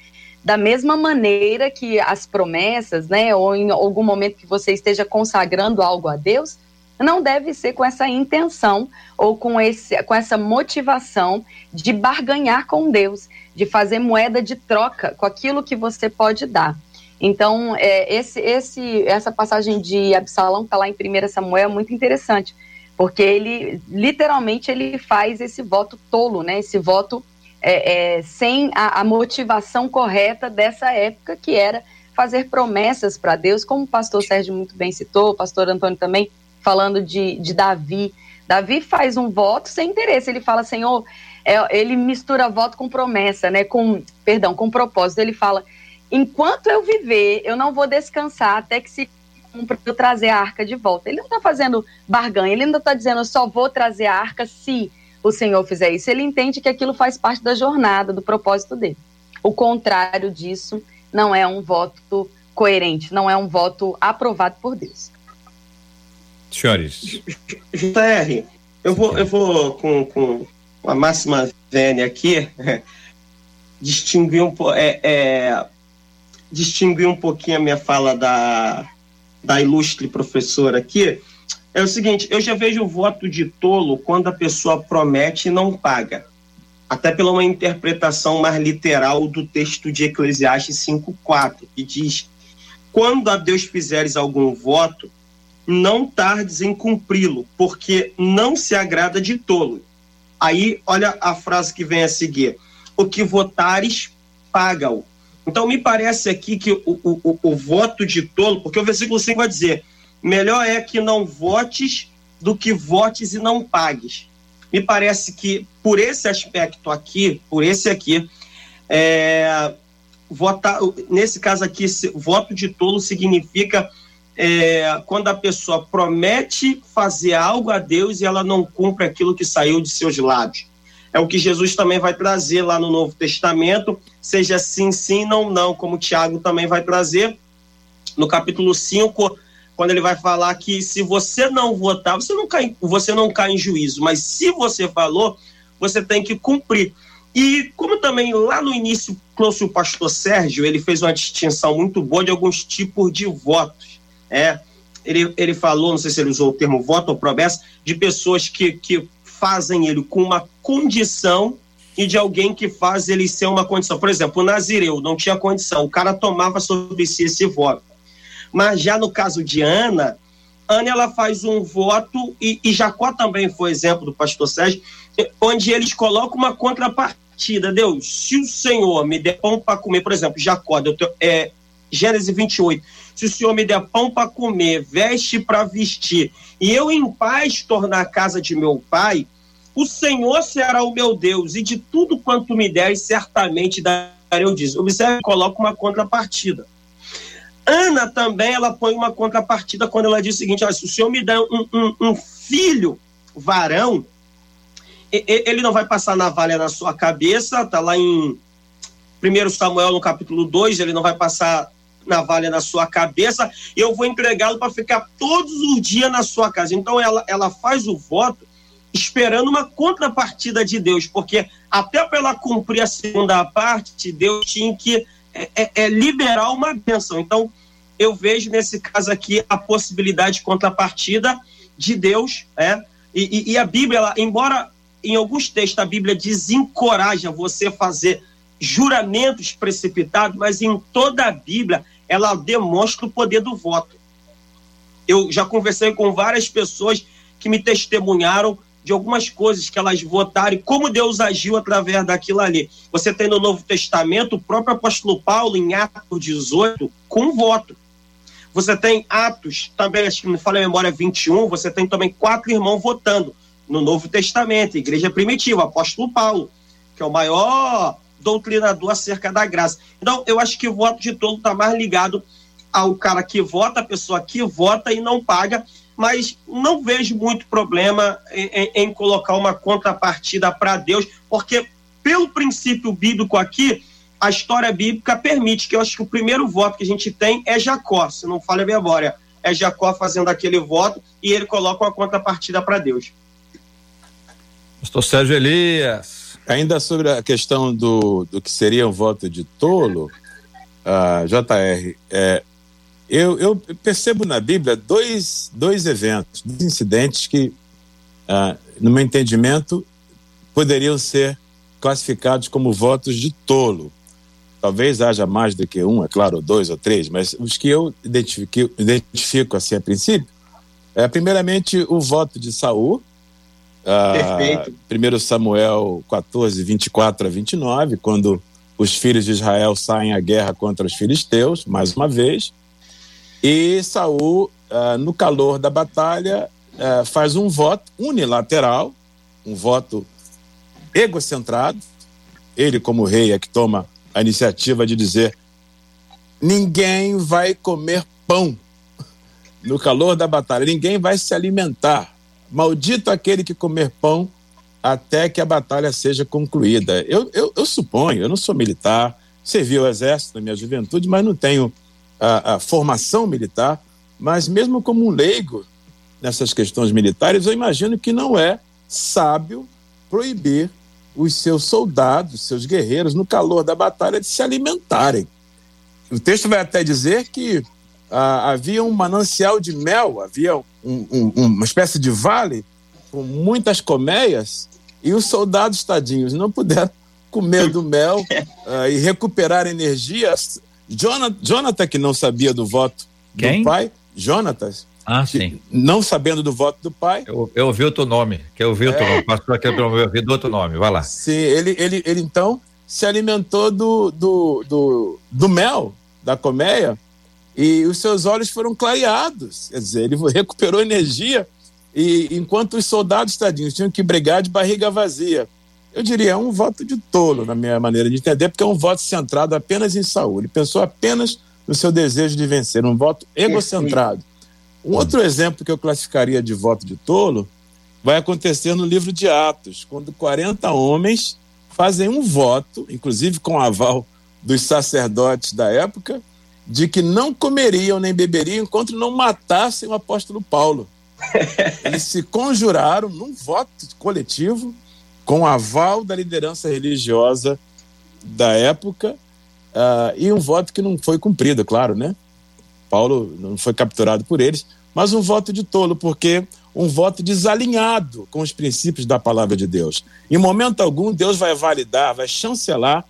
Da mesma maneira que as promessas, né, ou em algum momento que você esteja consagrando algo a Deus, não deve ser com essa intenção ou com, esse, com essa motivação de barganhar com Deus, de fazer moeda de troca com aquilo que você pode dar. Então, é, esse, esse, essa passagem de Absalão está lá em 1 Samuel é muito interessante, porque ele literalmente ele faz esse voto tolo, né? Esse voto é, é, sem a, a, motivação correta dessa época, que era fazer promessas para Deus, como o pastor Sérgio muito bem citou, o pastor Antônio também falando de, de Davi. Davi faz um voto sem interesse, ele fala, Senhor, é, ele mistura voto com promessa, né? Com, perdão, com propósito. Ele fala: enquanto eu viver, eu não vou descansar até que se para eu trazer a arca de volta. Ele não está fazendo barganha, ele não está dizendo eu só vou trazer a arca se o Senhor fizer isso, ele entende que aquilo faz parte da jornada, do propósito dele. O contrário disso não é um voto coerente, não é um voto aprovado por Deus. Senhores. JR, eu vou, eu vou com, com a máxima vênia aqui distinguir um, é, é, distinguir um pouquinho a minha fala da, da ilustre professora aqui. É o seguinte, eu já vejo o voto de tolo quando a pessoa promete e não paga. Até pela uma interpretação mais literal do texto de Eclesiastes 5:4, que diz: "Quando a Deus fizeres algum voto, não tardes em cumpri-lo, porque não se agrada de tolo." Aí, olha a frase que vem a seguir: "O que votares, paga-o." Então, me parece aqui que o, o, o, voto de tolo, porque o versículo 5 vai dizer: melhor é que não votes do que votes e não pagues. Me parece que por esse aspecto aqui, por esse aqui, é, votar, nesse caso aqui, voto de tolo significa é, quando a pessoa promete fazer algo a Deus e ela não cumpre aquilo que saiu de seus lábios. É o que Jesus também vai trazer lá no Novo Testamento, seja sim, sim, não, não, como Tiago também vai trazer no capítulo 5, quando ele vai falar que se você não votar, você não cai, você não cai em juízo, mas se você falou, você tem que cumprir. E como também lá no início trouxe o pastor Sérgio, ele fez uma distinção muito boa de alguns tipos de votos. É, ele, ele falou, não sei se ele usou o termo voto ou promessa, de pessoas que, que fazem ele com uma condição e de alguém que faz ele ser uma condição. Por exemplo, o Nazireu não tinha condição, o cara tomava sobre si esse voto. Mas já no caso de Ana, Ana ela faz um voto, e, e Jacó também foi exemplo do pastor Sérgio, onde eles colocam uma contrapartida. Deus, se o Senhor me der pão para comer, por exemplo, Jacó, é, Gênesis 28, se o Senhor me der pão para comer, veste para vestir, e eu em paz tornar a casa de meu pai, o Senhor será o meu Deus, e de tudo quanto me der, certamente darei o dízimo. Observe, coloca uma contrapartida. Ana também, ela põe uma contrapartida quando ela diz o seguinte: se o senhor me der um, um, um filho varão, ele não vai passar navalha na sua cabeça, tá lá em 1 Samuel no capítulo 2, ele não vai passar navalha na sua cabeça, eu vou entregá-lo para ficar todos os dias na sua casa. Então ela, ela faz o voto esperando uma contrapartida de Deus, porque até para ela cumprir a segunda parte, Deus tinha que é, é, é liberar uma bênção. Então, eu vejo nesse caso aqui a possibilidade de contrapartida de Deus, é, e, e, e a Bíblia, ela, embora em alguns textos a Bíblia desencoraja você fazer juramentos precipitados, mas em toda a Bíblia ela demonstra o poder do voto. Eu já conversei com várias pessoas que me testemunharam de algumas coisas que elas votaram e como Deus agiu através daquilo ali. Você tem no Novo Testamento o próprio apóstolo Paulo, em Atos 18, com voto. Você tem Atos, também, acho que me fala a memória 21, você tem também quatro irmãos votando no Novo Testamento, igreja primitiva, apóstolo Paulo, que é o maior doutrinador acerca da graça. Então, eu acho que o voto de todo está mais ligado ao cara que vota, a pessoa que vota e não paga, mas não vejo muito problema em, em, em colocar uma contrapartida para Deus, porque pelo princípio bíblico aqui, a história bíblica permite que eu acho que o primeiro voto que a gente tem é Jacó, se não falha a memória. É Jacó fazendo aquele voto e ele coloca uma contrapartida para Deus. Pastor Sérgio Elias. Ainda sobre a questão do, do que seria um voto de tolo, uh, JR, é, eu, eu, percebo na Bíblia dois, dois eventos, dois incidentes que, ah, no meu entendimento, poderiam ser classificados como votos de tolo. Talvez haja mais do que um, é claro, dois ou três, mas os que eu identifico, identifico assim a princípio, é primeiramente o voto de Saul, ah, Perfeito. 1 Samuel 14, 24 a 29, quando os filhos de Israel saem à guerra contra os filisteus, mais uma vez, e Saul, uh, no calor da batalha, uh, faz um voto unilateral, um voto egocentrado. Ele, como rei, é que toma a iniciativa de dizer: ninguém vai comer pão no calor da batalha, ninguém vai se alimentar. Maldito aquele que comer pão até que a batalha seja concluída. Eu, eu, eu suponho, eu não sou militar, servi o exército na minha juventude, mas não tenho a, a formação militar, mas mesmo como um leigo nessas questões militares, eu imagino que não é sábio proibir os seus soldados, seus guerreiros, no calor da batalha, de se alimentarem. O texto vai até dizer que ah, havia um manancial de mel, havia um, um, uma espécie de vale com muitas colmeias, e os soldados tadinhos não puderam comer do mel uh, e recuperar energias. Jonathan, Jonathan, que não sabia do voto Quem? do pai, Jonatas, ah, sim. Não sabendo do voto do pai. Eu, eu ouvi outro nome, que eu ouvi outro é. nome, pastor aqui eu ouvi do outro nome, vai lá. Sim, ele, ele, ele então se alimentou do, do, do, do mel da colmeia e os seus olhos foram clareados. Quer dizer, ele recuperou energia e enquanto os soldados tadinhos tinham que brigar de barriga vazia. Eu diria, é um voto de tolo, na minha maneira de entender, porque é um voto centrado apenas em saúde. Ele pensou apenas no seu desejo de vencer, um voto egocentrado. Um outro exemplo que eu classificaria de voto de tolo vai acontecer no livro de Atos, quando 40 homens fazem um voto, inclusive com aval dos sacerdotes da época, de que não comeriam nem beberiam enquanto não matassem o apóstolo Paulo. Eles se conjuraram num voto coletivo com aval da liderança religiosa da época uh, e um voto que não foi cumprido, claro, né? Paulo não foi capturado por eles, mas um voto de tolo, porque um voto desalinhado com os princípios da palavra de Deus. Em momento algum, Deus vai validar, vai chancelar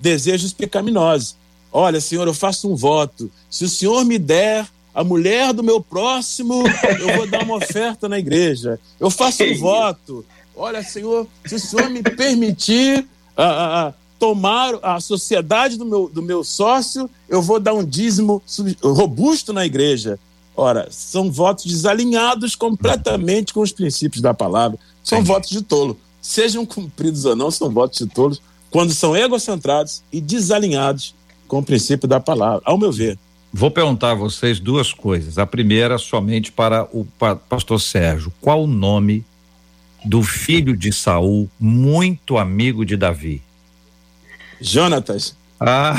desejos pecaminosos. Olha, Senhor, eu faço um voto. Se o Senhor me der a mulher do meu próximo, eu vou dar uma oferta na igreja. Eu faço um voto. Olha, Senhor, se o Senhor me permitir uh, uh, tomar a sociedade do meu, do meu sócio, eu vou dar um dízimo robusto na igreja. Ora, são votos desalinhados completamente com os princípios da palavra. São votos de tolo. Sejam cumpridos ou não, são votos de tolos quando são egocentrados e desalinhados com o princípio da palavra, ao meu ver. Vou perguntar a vocês duas coisas. A primeira, somente para o pastor Sérgio. Qual o nome do filho de Saul, muito amigo de Davi? Jonatas. Ah.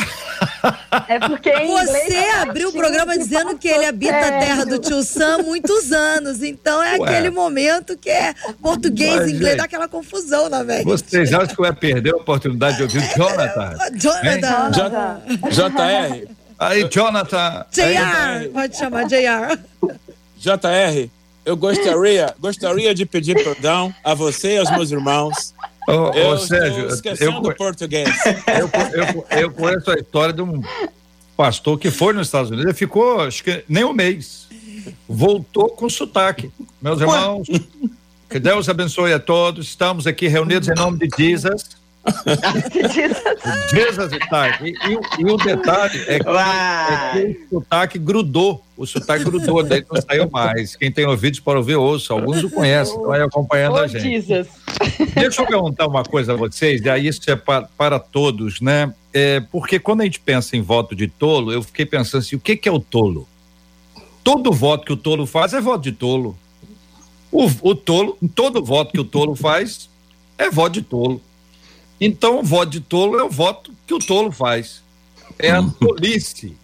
É porque Você é abriu o programa dizendo que ele habita a terra do tio Sam há muitos anos. Então é Ué. aquele momento que é português e inglês, dá aquela confusão na mente. Vocês acham que eu ia perder a oportunidade de ouvir o Jonathan? Jonathan. JR. Aí, Jonathan. JR. Pode chamar JR. JR, eu gostaria, gostaria de pedir perdão a você e aos meus irmãos Ô, eu ô Sérgio, esquecendo eu, português. Eu, eu, eu, conheço a história de um pastor que foi nos Estados Unidos e ficou, acho que nem um mês. Voltou com sotaque. Meus irmãos, que Deus abençoe a todos. Estamos aqui reunidos em nome de Jesus. Jesus sotaque. E, e, e, o detalhe é que, é que, o sotaque grudou. O sotaque grudou, daí não saiu mais. Quem tem ouvidos para ouvir, ouça. Alguns o conhecem, estão aí acompanhando oh, a gente. Jesus. Deixa eu perguntar uma coisa a vocês, e aí isso é para, para todos, né? É, porque quando a gente pensa em voto de tolo, eu fiquei pensando assim: o que, que é o tolo? Todo voto que o tolo faz é voto de tolo. O, o tolo, todo voto que o tolo faz é voto de tolo. Então, o voto de tolo é o voto que o tolo faz. É a tolice,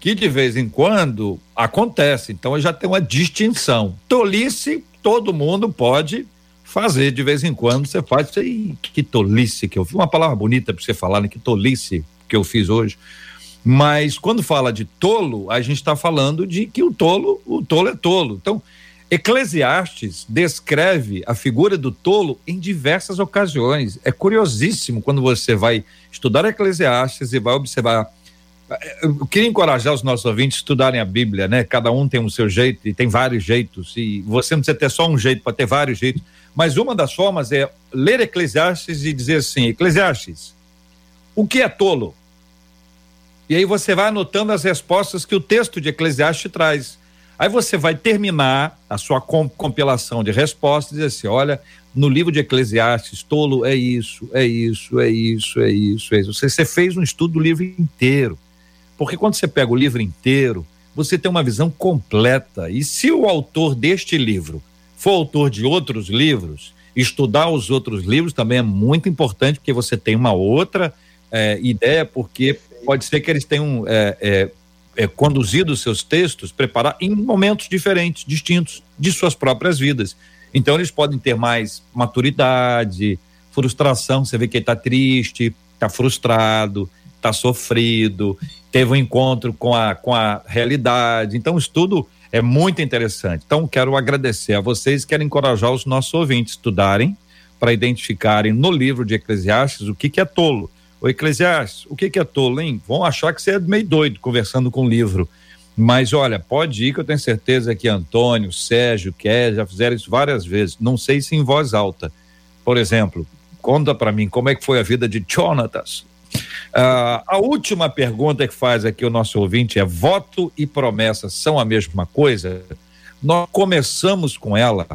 que de vez em quando acontece. Então, já tem uma distinção. Tolice, todo mundo pode fazer de vez em quando. Você faz, que tolice que eu fiz. Uma palavra bonita para você falar, né? Que tolice que eu fiz hoje. Mas quando fala de tolo, a gente está falando de que o tolo, o tolo é tolo. Então, Eclesiastes descreve a figura do tolo em diversas ocasiões. É curiosíssimo quando você vai estudar Eclesiastes e vai observar. Eu queria encorajar os nossos ouvintes a estudarem a Bíblia, né? Cada um tem o seu jeito e tem vários jeitos, e você não precisa ter só um jeito para ter vários jeitos. Mas uma das formas é ler Eclesiastes e dizer assim: Eclesiastes, o que é tolo? E aí você vai anotando as respostas que o texto de Eclesiastes traz. Aí você vai terminar a sua compilação de respostas e dizer assim: olha, no livro de Eclesiastes, tolo é isso, é isso, é isso, é isso, é isso. Você, você fez um estudo do livro inteiro. Porque quando você pega o livro inteiro, você tem uma visão completa. E se o autor deste livro for autor de outros livros, Estudar os outros livros também é muito importante, porque você tem uma outra é, ideia, porque pode ser que eles tenham é, é, é, conduzido seus textos, preparar em momentos diferentes, distintos de suas próprias vidas. Então eles podem ter mais maturidade, frustração, você vê que ele está triste, está frustrado, está sofrido, teve um encontro com a, com a realidade. Então o estudo é muito interessante. Então quero agradecer a vocês, quero encorajar os nossos ouvintes a estudarem para identificarem no livro de Eclesiastes o que, que é tolo. O Eclesiastes, o que, que é tolo, hein? Vão achar que você é meio doido conversando com o livro. Mas olha, pode ir que eu tenho certeza que Antônio, Sérgio, Kézia já fizeram isso várias vezes. Não sei se em voz alta. Por exemplo, conta para mim como é que foi a vida de Jonatas. Uh, a última pergunta que faz aqui o nosso ouvinte é: voto e promessa são a mesma coisa? Nós começamos com ela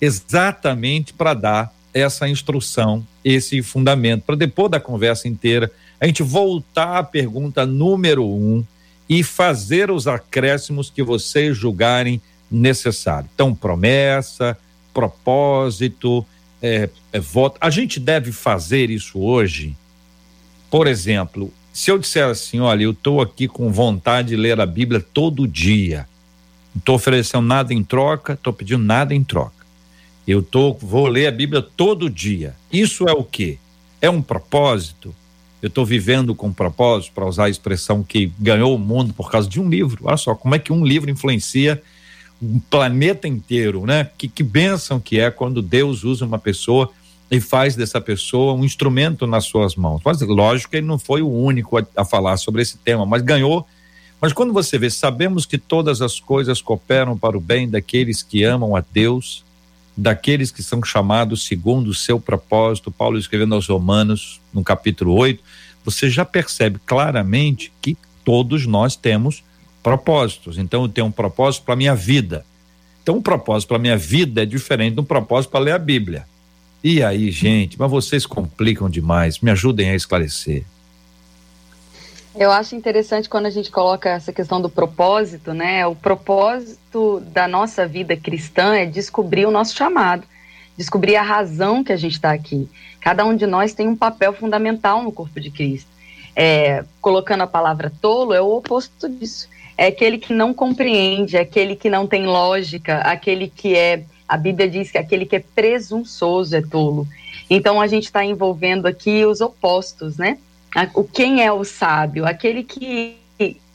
exatamente para dar essa instrução, esse fundamento, para depois da conversa inteira a gente voltar à pergunta número um e fazer os acréscimos que vocês julgarem necessário. Então, promessa, propósito, é, é, voto. A gente deve fazer isso hoje. Por exemplo, se eu disser assim, olha, eu estou aqui com vontade de ler a Bíblia todo dia, não estou oferecendo nada em troca, estou pedindo nada em troca. Eu tô, vou ler a Bíblia todo dia. Isso é o quê? É um propósito? Eu estou vivendo com propósito, para usar a expressão que ganhou o mundo por causa de um livro. Olha só, como é que um livro influencia um planeta inteiro, né? Que, que bênção que é quando Deus usa uma pessoa e faz dessa pessoa um instrumento nas suas mãos. Mas lógico que ele não foi o único a, a falar sobre esse tema, mas ganhou. Mas quando você vê, sabemos que todas as coisas cooperam para o bem daqueles que amam a Deus, daqueles que são chamados segundo o seu propósito. Paulo escrevendo aos Romanos, no capítulo 8, você já percebe claramente que todos nós temos propósitos. Então eu tenho um propósito para minha vida. Então um propósito para minha vida é diferente de um propósito para ler a Bíblia. E aí, gente, mas vocês complicam demais. Me ajudem a esclarecer. Eu acho interessante quando a gente coloca essa questão do propósito, né? O propósito da nossa vida cristã é descobrir o nosso chamado, descobrir a razão que a gente está aqui. Cada um de nós tem um papel fundamental no corpo de Cristo. É, colocando a palavra tolo, é o oposto disso é aquele que não compreende, é aquele que não tem lógica, aquele que é. A Bíblia diz que aquele que é presunçoso é tolo. Então a gente está envolvendo aqui os opostos, né? O quem é o sábio? Aquele que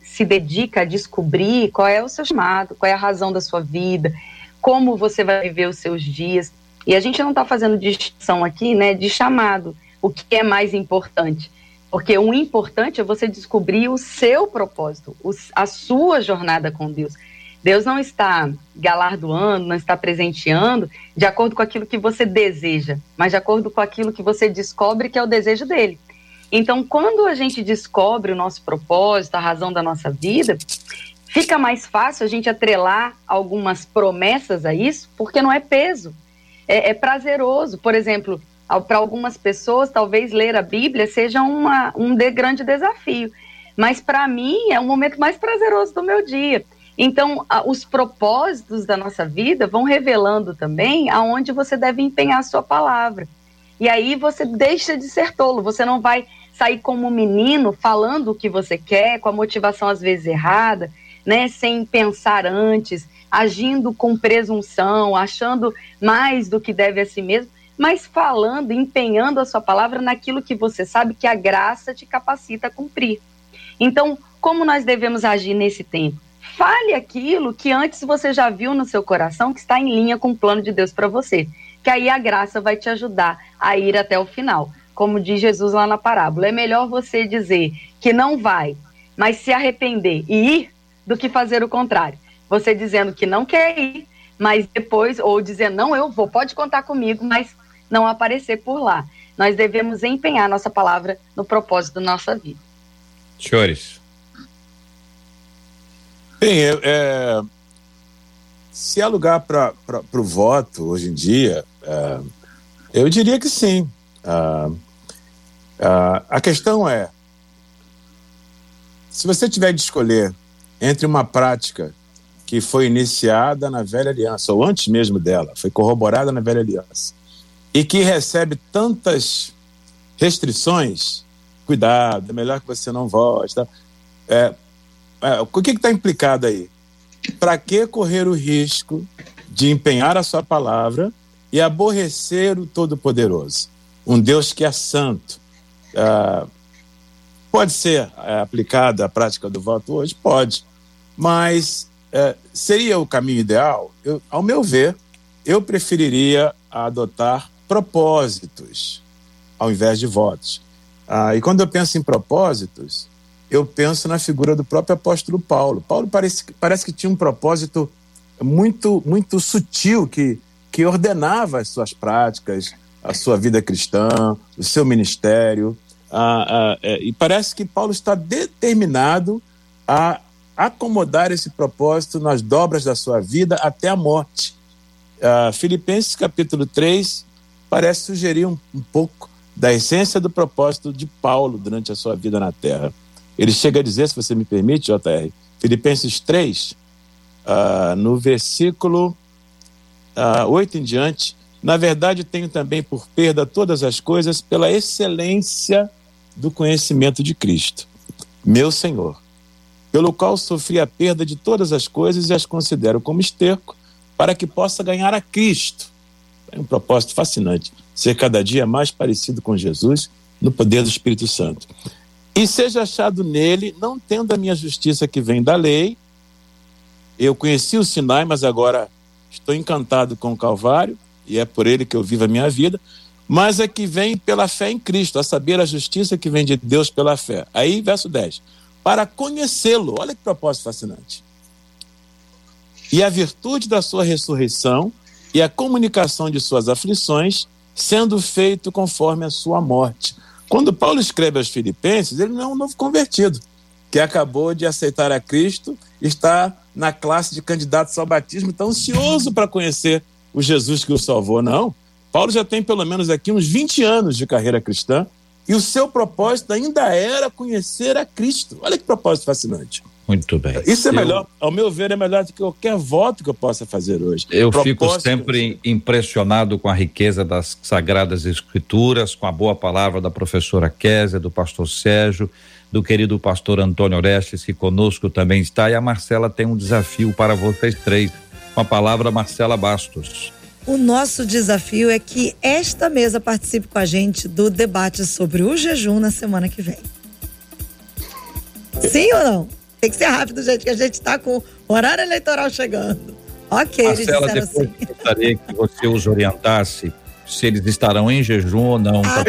se dedica a descobrir qual é o seu chamado, qual é a razão da sua vida, como você vai viver os seus dias. E a gente não está fazendo distinção aqui, né, de chamado, o que é mais importante. Porque o importante é você descobrir o seu propósito, a sua jornada com Deus. Deus não está galardoando, não está presenteando de acordo com aquilo que você deseja, mas de acordo com aquilo que você descobre que é o desejo dele. Então, quando a gente descobre o nosso propósito, a razão da nossa vida, fica mais fácil a gente atrelar algumas promessas a isso, porque não é peso, é, é prazeroso. Por exemplo, para algumas pessoas, talvez ler a Bíblia seja uma, um de grande desafio. Mas para mim é um momento mais prazeroso do meu dia. Então, os propósitos da nossa vida vão revelando também aonde você deve empenhar a sua palavra. E aí você deixa de ser tolo, você não vai sair como menino falando o que você quer, com a motivação às vezes errada, né, sem pensar antes, agindo com presunção, achando mais do que deve a si mesmo mas falando, empenhando a sua palavra naquilo que você sabe que a graça te capacita a cumprir. Então, como nós devemos agir nesse tempo? Fale aquilo que antes você já viu no seu coração que está em linha com o plano de Deus para você, que aí a graça vai te ajudar a ir até o final. Como diz Jesus lá na parábola, é melhor você dizer que não vai, mas se arrepender e ir, do que fazer o contrário. Você dizendo que não quer ir, mas depois, ou dizendo, não, eu vou, pode contar comigo, mas não aparecer por lá. Nós devemos empenhar nossa palavra no propósito da nossa vida. Senhores. Bem, é, é, se há lugar para o voto hoje em dia, é, eu diria que sim. Ah, ah, a questão é: se você tiver de escolher entre uma prática que foi iniciada na velha aliança, ou antes mesmo dela, foi corroborada na velha aliança, e que recebe tantas restrições, cuidado, é melhor que você não vote. Tá? É, é, o que está implicado aí? Para que correr o risco de empenhar a sua palavra e aborrecer o Todo-Poderoso? Um Deus que é santo. Ah, pode ser é, aplicada a prática do voto hoje? Pode. Mas é, seria o caminho ideal? Eu, ao meu ver, eu preferiria adotar propósitos ao invés de votos. Ah, e quando eu penso em propósitos, eu penso na figura do próprio apóstolo Paulo. Paulo parece, parece que tinha um propósito muito, muito sutil que, que ordenava as suas práticas, a sua vida cristã, o seu ministério. É, e parece que Paulo está determinado a acomodar esse propósito nas dobras da sua vida até a morte. Ah, Filipenses capítulo 3 parece sugerir um, um pouco da essência do propósito de Paulo durante a sua vida na Terra. Ele chega a dizer, se você me permite, JR, Filipenses 3, uh, ah, no versículo uh, ah, 8 em diante, na verdade tenho também por perda todas as coisas pela excelência do conhecimento de Cristo, meu Senhor, pelo qual sofri a perda de todas as coisas e as considero como esterco, para que possa ganhar a Cristo é um propósito fascinante. Ser cada dia mais parecido com Jesus no poder do Espírito Santo. E seja achado nele, não tendo a minha justiça que vem da lei. Eu conheci o Sinai, mas agora estou encantado com o Calvário, e é por ele que eu vivo a minha vida. Mas é que vem pela fé em Cristo, a saber a justiça que vem de Deus pela fé. Aí, verso 10. Para conhecê-lo, olha que propósito fascinante. E a virtude da sua ressurreição e a comunicação de suas aflições, sendo feito conforme a sua morte. Quando Paulo escreve aos Filipenses, ele não é um novo convertido, que acabou de aceitar a Cristo, está na classe de candidatos ao batismo, está ansioso para conhecer o Jesus que o salvou. Não. Paulo já tem pelo menos aqui uns 20 anos de carreira cristã e o seu propósito ainda era conhecer a Cristo. Olha que propósito fascinante. Muito bem. Isso é eu, melhor, ao meu ver, é melhor do que qualquer voto que eu possa fazer hoje. Eu fico sempre impressionado com a riqueza das Sagradas Escrituras, com a boa palavra da professora Késia, do pastor Sérgio, do querido pastor Antônio Orestes, que conosco também está, e a Marcela tem um desafio para vocês três. Com a palavra, Marcela Bastos. O nosso desafio é que esta mesa participe com a gente do debate sobre o jejum na semana que vem. Sim ou não? Tem que ser rápido, gente, que a gente está com o horário eleitoral chegando. Ok, Marcela, eles disseram depois assim. gostaria que você os orientasse se eles estarão em jejum ou não ah.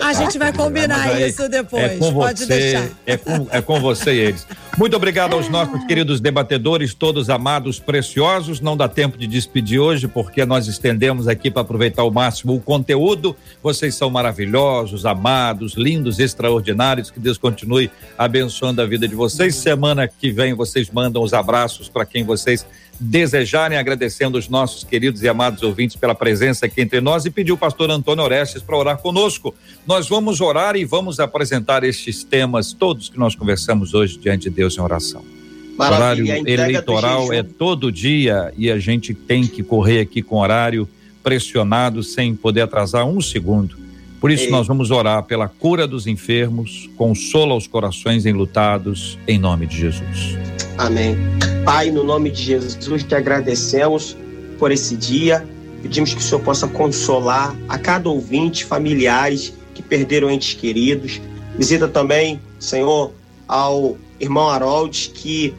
A gente vai combinar aí, isso depois. É com Pode você, deixar. É com, é com você e eles. Muito obrigado aos nossos queridos debatedores, todos amados, preciosos. Não dá tempo de despedir hoje, porque nós estendemos aqui para aproveitar ao máximo o conteúdo. Vocês são maravilhosos, amados, lindos, extraordinários. Que Deus continue abençoando a vida de vocês. Semana que vem vocês mandam os abraços para quem vocês desejarem, agradecendo os nossos queridos e amados ouvintes pela presença aqui entre nós e pedir o pastor Antônio Orestes para orar conosco. Nós vamos orar e vamos apresentar estes temas todos que nós conversamos hoje diante de Deus em oração. Maravilha, horário eleitoral é todo dia e a gente tem que correr aqui com horário pressionado sem poder atrasar um segundo. Por isso, nós vamos orar pela cura dos enfermos, consola os corações enlutados, em nome de Jesus. Amém. Pai, no nome de Jesus, te agradecemos por esse dia. Pedimos que o Senhor possa consolar a cada ouvinte, familiares que perderam entes queridos. Visita também, Senhor, ao irmão Harold, que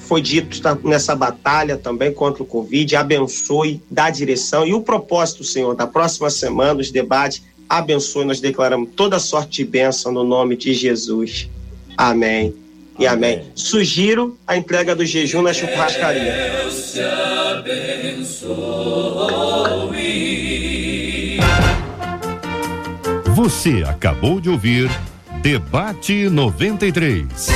foi dito nessa batalha também contra o Covid. Abençoe, dá direção. E o propósito, Senhor, da próxima semana, os debates abençoe. Nós declaramos toda sorte de bênção no nome de Jesus. Amém. E amém. amém. Sugiro a entrega do jejum na churrascaria. Deus te abençoe. Você acabou de ouvir Debate 93.